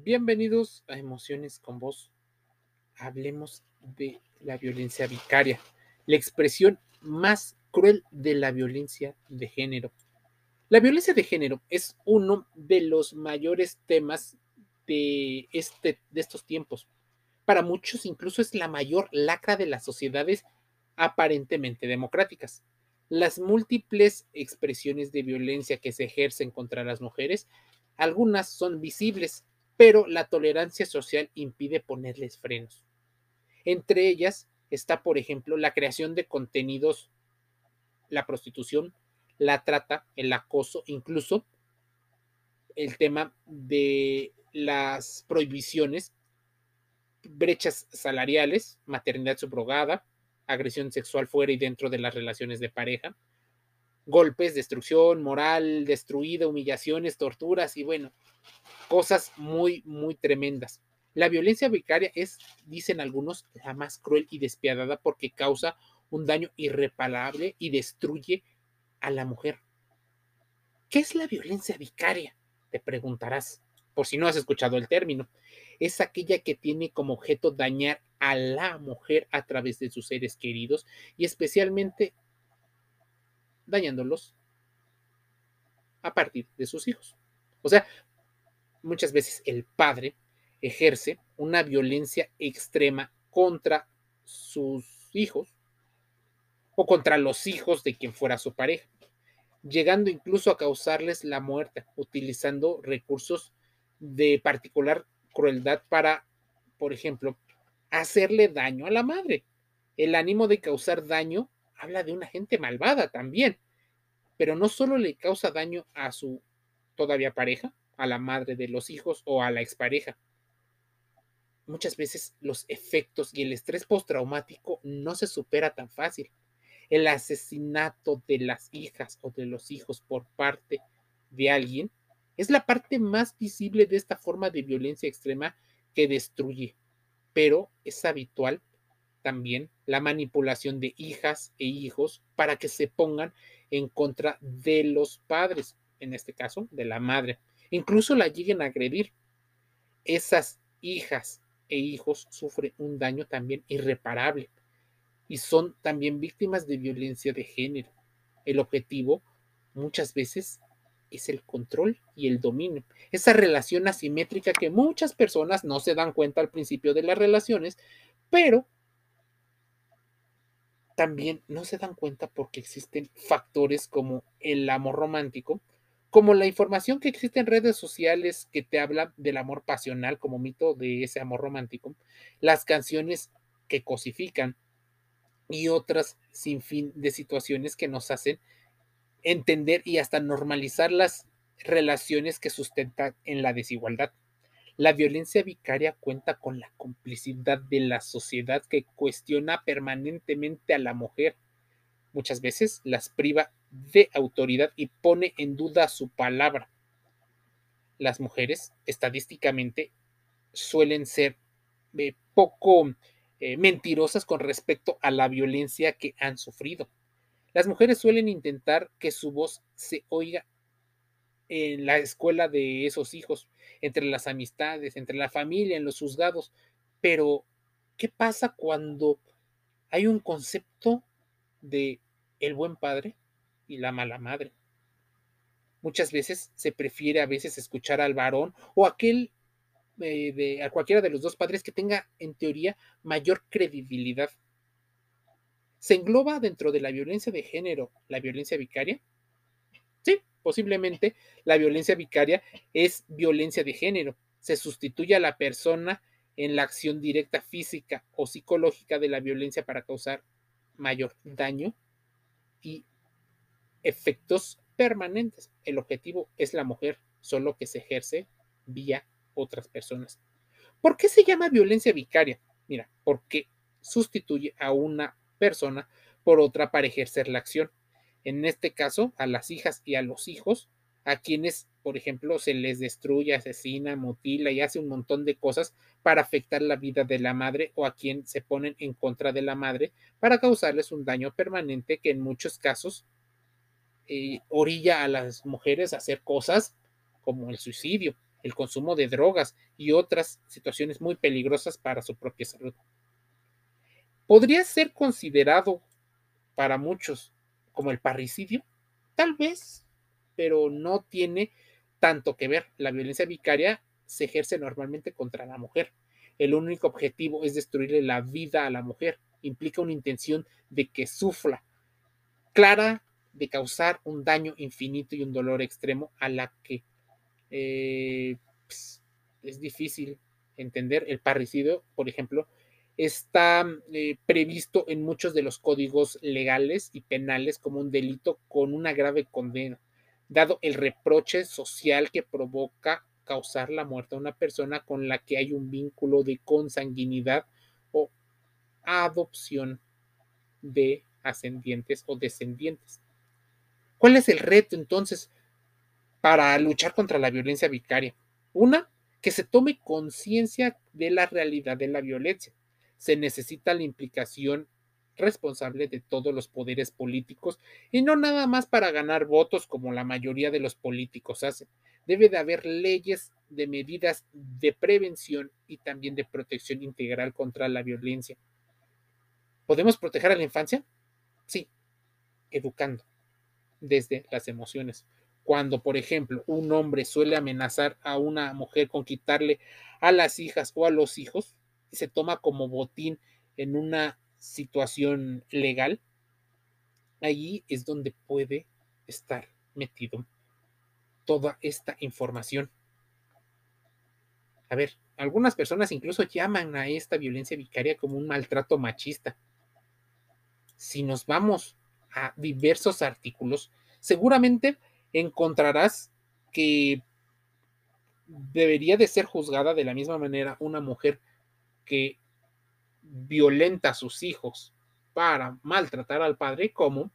Bienvenidos a Emociones con Vos. Hablemos de la violencia vicaria, la expresión más cruel de la violencia de género. La violencia de género es uno de los mayores temas de, este, de estos tiempos. Para muchos incluso es la mayor lacra de las sociedades aparentemente democráticas. Las múltiples expresiones de violencia que se ejercen contra las mujeres, algunas son visibles, pero la tolerancia social impide ponerles frenos. Entre ellas está, por ejemplo, la creación de contenidos, la prostitución, la trata, el acoso, incluso el tema de las prohibiciones, brechas salariales, maternidad subrogada, agresión sexual fuera y dentro de las relaciones de pareja, golpes, destrucción, moral destruida, humillaciones, torturas y bueno, cosas muy, muy tremendas. La violencia vicaria es, dicen algunos, la más cruel y despiadada porque causa un daño irreparable y destruye a la mujer. ¿Qué es la violencia vicaria? Te preguntarás, por si no has escuchado el término. Es aquella que tiene como objeto dañar a la mujer a través de sus seres queridos y especialmente dañándolos a partir de sus hijos. O sea, muchas veces el padre ejerce una violencia extrema contra sus hijos o contra los hijos de quien fuera su pareja, llegando incluso a causarles la muerte, utilizando recursos de particular crueldad para, por ejemplo, hacerle daño a la madre. El ánimo de causar daño habla de una gente malvada también, pero no solo le causa daño a su todavía pareja, a la madre de los hijos o a la expareja. Muchas veces los efectos y el estrés postraumático no se supera tan fácil. El asesinato de las hijas o de los hijos por parte de alguien es la parte más visible de esta forma de violencia extrema que destruye, pero es habitual también la manipulación de hijas e hijos para que se pongan en contra de los padres, en este caso de la madre incluso la lleguen a agredir. Esas hijas e hijos sufren un daño también irreparable y son también víctimas de violencia de género. El objetivo muchas veces es el control y el dominio. Esa relación asimétrica que muchas personas no se dan cuenta al principio de las relaciones, pero también no se dan cuenta porque existen factores como el amor romántico, como la información que existe en redes sociales que te habla del amor pasional como mito de ese amor romántico, las canciones que cosifican y otras sin fin de situaciones que nos hacen entender y hasta normalizar las relaciones que sustentan en la desigualdad. La violencia vicaria cuenta con la complicidad de la sociedad que cuestiona permanentemente a la mujer. Muchas veces las priva de autoridad y pone en duda su palabra. Las mujeres, estadísticamente, suelen ser eh, poco eh, mentirosas con respecto a la violencia que han sufrido. Las mujeres suelen intentar que su voz se oiga en la escuela de esos hijos, entre las amistades, entre la familia, en los juzgados. Pero, ¿qué pasa cuando hay un concepto de el buen padre y la mala madre. Muchas veces se prefiere a veces escuchar al varón o aquel eh, de a cualquiera de los dos padres que tenga en teoría mayor credibilidad. ¿Se engloba dentro de la violencia de género la violencia vicaria? Posiblemente la violencia vicaria es violencia de género. Se sustituye a la persona en la acción directa física o psicológica de la violencia para causar mayor daño y efectos permanentes. El objetivo es la mujer, solo que se ejerce vía otras personas. ¿Por qué se llama violencia vicaria? Mira, porque sustituye a una persona por otra para ejercer la acción. En este caso, a las hijas y a los hijos, a quienes, por ejemplo, se les destruye, asesina, mutila y hace un montón de cosas para afectar la vida de la madre o a quien se ponen en contra de la madre para causarles un daño permanente que en muchos casos eh, orilla a las mujeres a hacer cosas como el suicidio. el consumo de drogas y otras situaciones muy peligrosas para su propia salud. ¿Podría ser considerado para muchos como el parricidio? Tal vez, pero no tiene tanto que ver. La violencia vicaria se ejerce normalmente contra la mujer. El único objetivo es destruirle la vida a la mujer. Implica una intención de que sufra, clara de causar un daño infinito y un dolor extremo a la que eh, pues, es difícil entender. El parricidio, por ejemplo, está eh, previsto en muchos de los códigos legales y penales como un delito con una grave condena, dado el reproche social que provoca causar la muerte a una persona con la que hay un vínculo de consanguinidad o adopción de ascendientes o descendientes. ¿Cuál es el reto entonces para luchar contra la violencia vicaria? Una, que se tome conciencia de la realidad de la violencia. Se necesita la implicación responsable de todos los poderes políticos y no nada más para ganar votos como la mayoría de los políticos hacen. Debe de haber leyes de medidas de prevención y también de protección integral contra la violencia. ¿Podemos proteger a la infancia? Sí, educando desde las emociones. Cuando, por ejemplo, un hombre suele amenazar a una mujer con quitarle a las hijas o a los hijos, se toma como botín en una situación legal, allí es donde puede estar metido toda esta información. A ver, algunas personas incluso llaman a esta violencia vicaria como un maltrato machista. Si nos vamos a diversos artículos, seguramente encontrarás que debería de ser juzgada de la misma manera una mujer que violenta a sus hijos para maltratar al padre como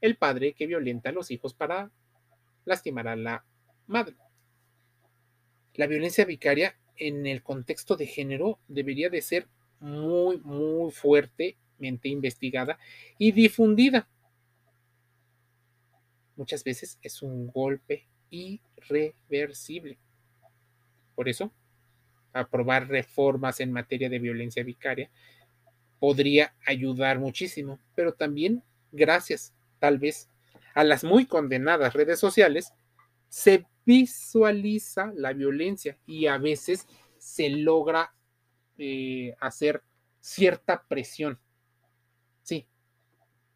el padre que violenta a los hijos para lastimar a la madre. La violencia vicaria en el contexto de género debería de ser muy, muy fuertemente investigada y difundida. Muchas veces es un golpe irreversible. Por eso, aprobar reformas en materia de violencia vicaria podría ayudar muchísimo, pero también gracias, tal vez, a las muy condenadas redes sociales, se visualiza la violencia y a veces se logra eh, hacer cierta presión. Sí,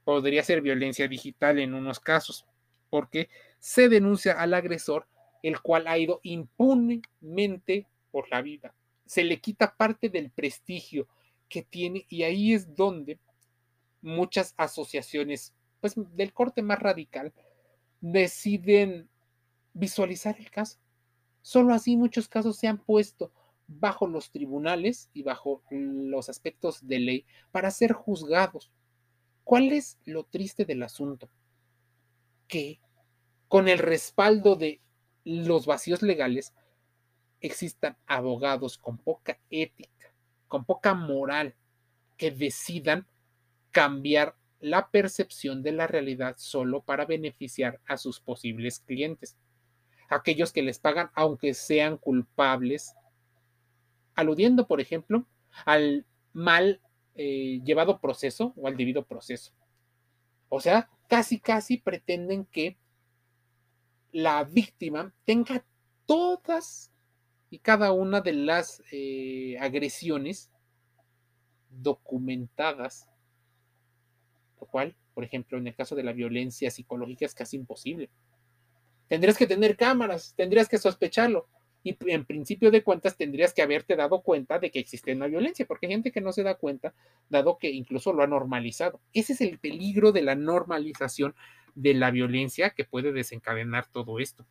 podría ser violencia digital en unos casos, porque se denuncia al agresor, el cual ha ido impunemente por la vida. Se le quita parte del prestigio que tiene y ahí es donde muchas asociaciones pues, del corte más radical, deciden visualizar el caso. Solo así muchos casos se han puesto bajo los tribunales y bajo los aspectos de ley para ser juzgados. ¿Cuál es lo triste del asunto? Que con el respaldo de los vacíos legales existan abogados con poca ética, con poca moral, que decidan cambiar la percepción de la realidad solo para beneficiar a sus posibles clientes, aquellos que les pagan aunque sean culpables, aludiendo, por ejemplo, al mal eh, llevado proceso o al debido proceso. O sea, casi, casi pretenden que la víctima tenga todas y cada una de las eh, agresiones documentadas lo cual, por ejemplo, en el caso de la violencia psicológica es casi imposible. Tendrías que tener cámaras, tendrías que sospecharlo y en principio de cuentas tendrías que haberte dado cuenta de que existe una violencia, porque hay gente que no se da cuenta, dado que incluso lo ha normalizado. Ese es el peligro de la normalización de la violencia que puede desencadenar todo esto.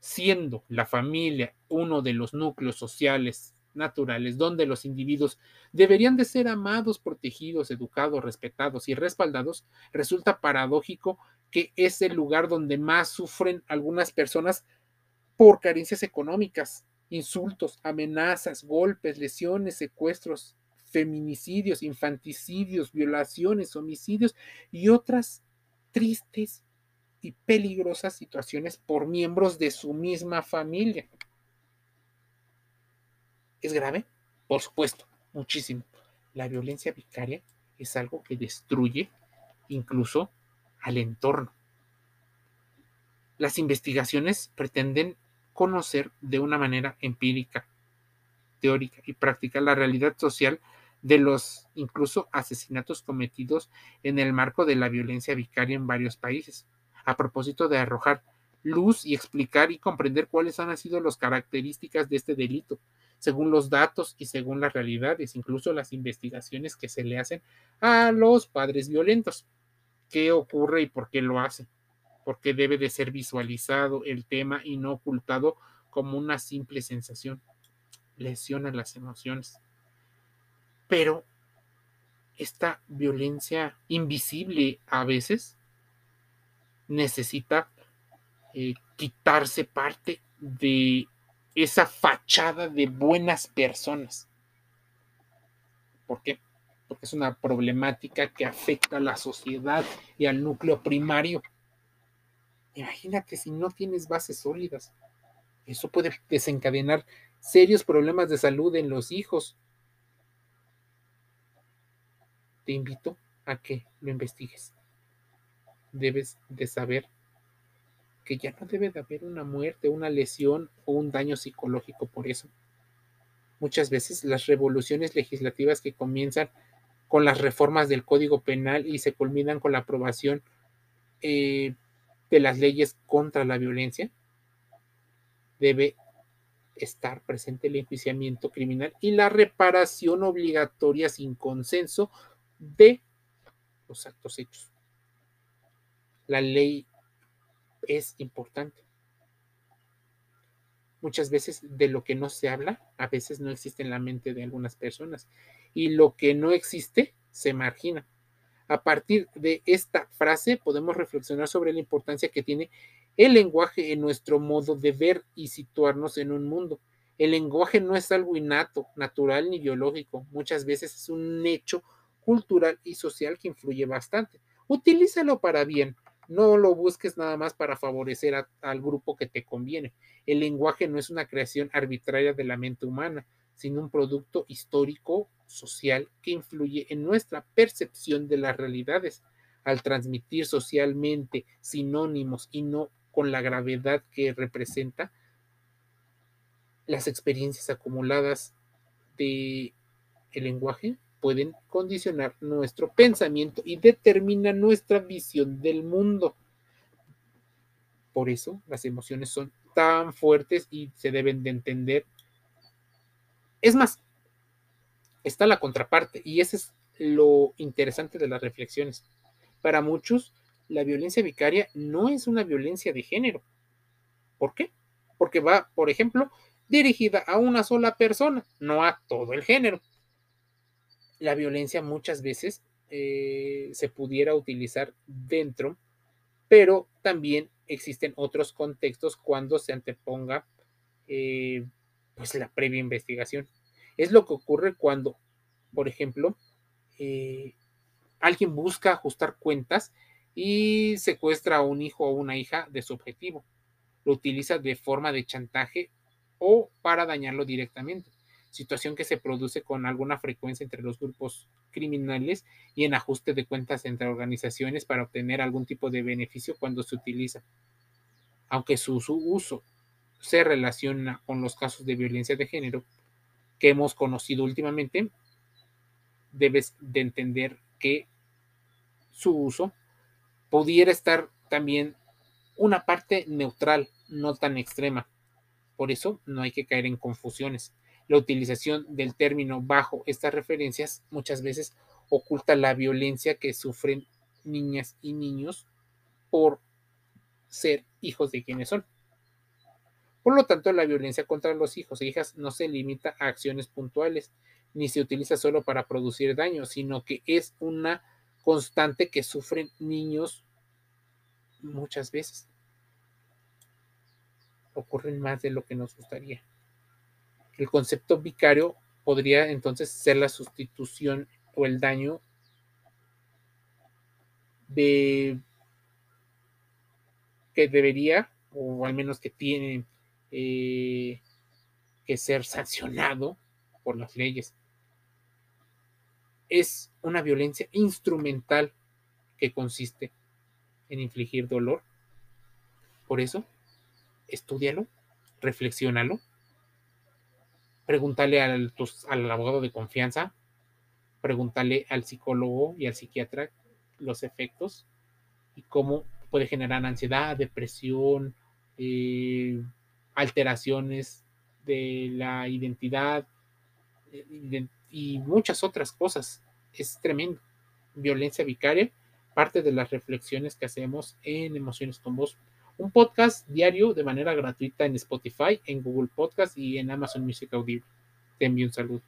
Siendo la familia uno de los núcleos sociales naturales donde los individuos deberían de ser amados, protegidos, educados, respetados y respaldados, resulta paradójico que es el lugar donde más sufren algunas personas por carencias económicas, insultos, amenazas, golpes, lesiones, secuestros, feminicidios, infanticidios, violaciones, homicidios y otras tristes y peligrosas situaciones por miembros de su misma familia. ¿Es grave? Por supuesto, muchísimo. La violencia vicaria es algo que destruye incluso al entorno. Las investigaciones pretenden conocer de una manera empírica, teórica y práctica la realidad social de los incluso asesinatos cometidos en el marco de la violencia vicaria en varios países, a propósito de arrojar luz y explicar y comprender cuáles han sido las características de este delito, según los datos y según las realidades, incluso las investigaciones que se le hacen a los padres violentos. ¿Qué ocurre y por qué lo hacen? Porque debe de ser visualizado el tema y no ocultado como una simple sensación. Lesiona las emociones pero esta violencia invisible a veces necesita eh, quitarse parte de esa fachada de buenas personas. ¿Por qué? Porque es una problemática que afecta a la sociedad y al núcleo primario. Imagínate si no tienes bases sólidas. Eso puede desencadenar serios problemas de salud en los hijos, te invito a que lo investigues. Debes de saber que ya no debe de haber una muerte, una lesión o un daño psicológico por eso. Muchas veces las revoluciones legislativas que comienzan con las reformas del Código Penal y se culminan con la aprobación eh, de las leyes contra la violencia, debe estar presente el enjuiciamiento criminal y la reparación obligatoria sin consenso de los actos hechos. La ley es importante. Muchas veces de lo que no se habla, a veces no existe en la mente de algunas personas. Y lo que no existe, se margina. A partir de esta frase podemos reflexionar sobre la importancia que tiene el lenguaje en nuestro modo de ver y situarnos en un mundo. El lenguaje no es algo innato, natural ni biológico. Muchas veces es un hecho cultural y social que influye bastante. Utilízalo para bien, no lo busques nada más para favorecer al grupo que te conviene. El lenguaje no es una creación arbitraria de la mente humana, sino un producto histórico, social, que influye en nuestra percepción de las realidades. Al transmitir socialmente sinónimos y no con la gravedad que representa, las experiencias acumuladas de el lenguaje pueden condicionar nuestro pensamiento y determinan nuestra visión del mundo. Por eso las emociones son tan fuertes y se deben de entender. Es más, está la contraparte y ese es lo interesante de las reflexiones. Para muchos, la violencia vicaria no es una violencia de género. ¿Por qué? Porque va, por ejemplo, dirigida a una sola persona, no a todo el género la violencia muchas veces eh, se pudiera utilizar dentro, pero también existen otros contextos cuando se anteponga eh, pues la previa investigación. Es lo que ocurre cuando, por ejemplo, eh, alguien busca ajustar cuentas y secuestra a un hijo o una hija de su objetivo. Lo utiliza de forma de chantaje o para dañarlo directamente situación que se produce con alguna frecuencia entre los grupos criminales y en ajuste de cuentas entre organizaciones para obtener algún tipo de beneficio cuando se utiliza. Aunque su, uso se relaciona con los casos de violencia de género que hemos conocido últimamente, debes de entender que su uso pudiera estar también una parte neutral, no tan extrema. Por eso no hay que caer en confusiones. La utilización del término bajo estas referencias muchas veces oculta la violencia que sufren niñas y niños por ser hijos de quienes son. Por lo tanto, la violencia contra los hijos e hijas no se limita a acciones puntuales, ni se utiliza solo para producir daño, sino que es una constante que sufren niños muchas veces. Ocurren más de lo que nos gustaría. El concepto vicario podría entonces ser la sustitución o el daño de que debería, o al menos que tiene eh, que ser sancionado por las leyes. Es una violencia instrumental que consiste en infligir dolor. Por eso, estudialo, reflexiónalo, pregúntale al, abogado de confianza, pregúntale al psicólogo y al psiquiatra los efectos y cómo puede generar ansiedad, depresión, eh, alteraciones de la identidad eh, y muchas otras cosas. Es tremendo. Violencia vicaria, parte de las reflexiones que hacemos en Emociones con Voz. Un podcast diario de manera gratuita en Spotify, en Google Podcast y en Amazon Music Audio. Te envío un saludo.